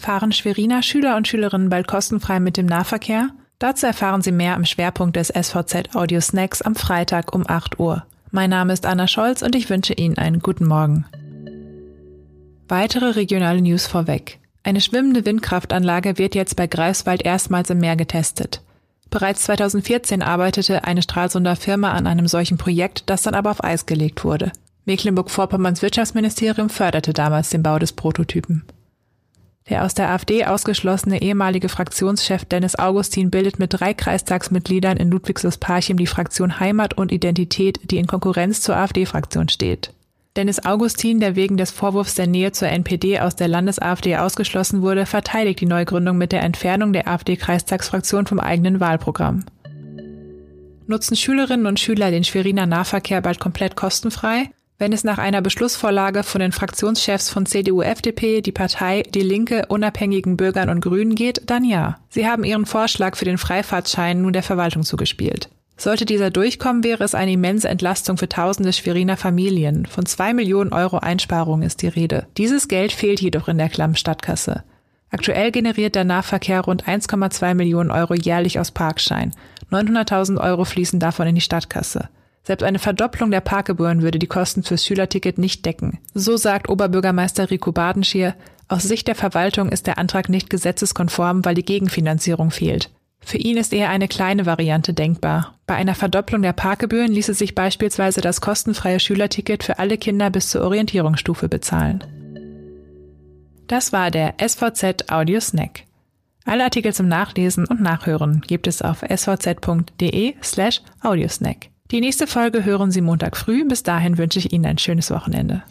Fahren Schweriner Schüler und Schülerinnen bald kostenfrei mit dem Nahverkehr? Dazu erfahren Sie mehr am Schwerpunkt des SVZ Audio Snacks am Freitag um 8 Uhr. Mein Name ist Anna Scholz und ich wünsche Ihnen einen guten Morgen. Weitere regionale News vorweg. Eine schwimmende Windkraftanlage wird jetzt bei Greifswald erstmals im Meer getestet. Bereits 2014 arbeitete eine Stralsunder Firma an einem solchen Projekt, das dann aber auf Eis gelegt wurde. Mecklenburg-Vorpommerns Wirtschaftsministerium förderte damals den Bau des Prototypen. Der aus der AfD ausgeschlossene ehemalige Fraktionschef Dennis Augustin bildet mit drei Kreistagsmitgliedern in Ludwigslust-Parchim die Fraktion Heimat und Identität, die in Konkurrenz zur AfD-Fraktion steht. Dennis Augustin, der wegen des Vorwurfs der Nähe zur NPD aus der Landes-AfD ausgeschlossen wurde, verteidigt die Neugründung mit der Entfernung der AfD-Kreistagsfraktion vom eigenen Wahlprogramm. Nutzen Schülerinnen und Schüler den Schweriner Nahverkehr bald komplett kostenfrei? Wenn es nach einer Beschlussvorlage von den Fraktionschefs von CDU, FDP, die Partei, die Linke, unabhängigen Bürgern und Grünen geht, dann ja. Sie haben ihren Vorschlag für den Freifahrtschein nun der Verwaltung zugespielt. Sollte dieser durchkommen, wäre es eine immense Entlastung für tausende Schweriner Familien. Von zwei Millionen Euro Einsparungen ist die Rede. Dieses Geld fehlt jedoch in der Klamm-Stadtkasse. Aktuell generiert der Nahverkehr rund 1,2 Millionen Euro jährlich aus Parkschein. 900.000 Euro fließen davon in die Stadtkasse. Selbst eine Verdopplung der Parkgebühren würde die Kosten fürs Schülerticket nicht decken. So sagt Oberbürgermeister Rico Badenschier, aus Sicht der Verwaltung ist der Antrag nicht gesetzeskonform, weil die Gegenfinanzierung fehlt. Für ihn ist eher eine kleine Variante denkbar. Bei einer Verdopplung der Parkgebühren ließe sich beispielsweise das kostenfreie Schülerticket für alle Kinder bis zur Orientierungsstufe bezahlen. Das war der SVZ Audio Snack. Alle Artikel zum Nachlesen und Nachhören gibt es auf svz.de slash audiosnack. Die nächste Folge hören Sie Montag früh. Bis dahin wünsche ich Ihnen ein schönes Wochenende.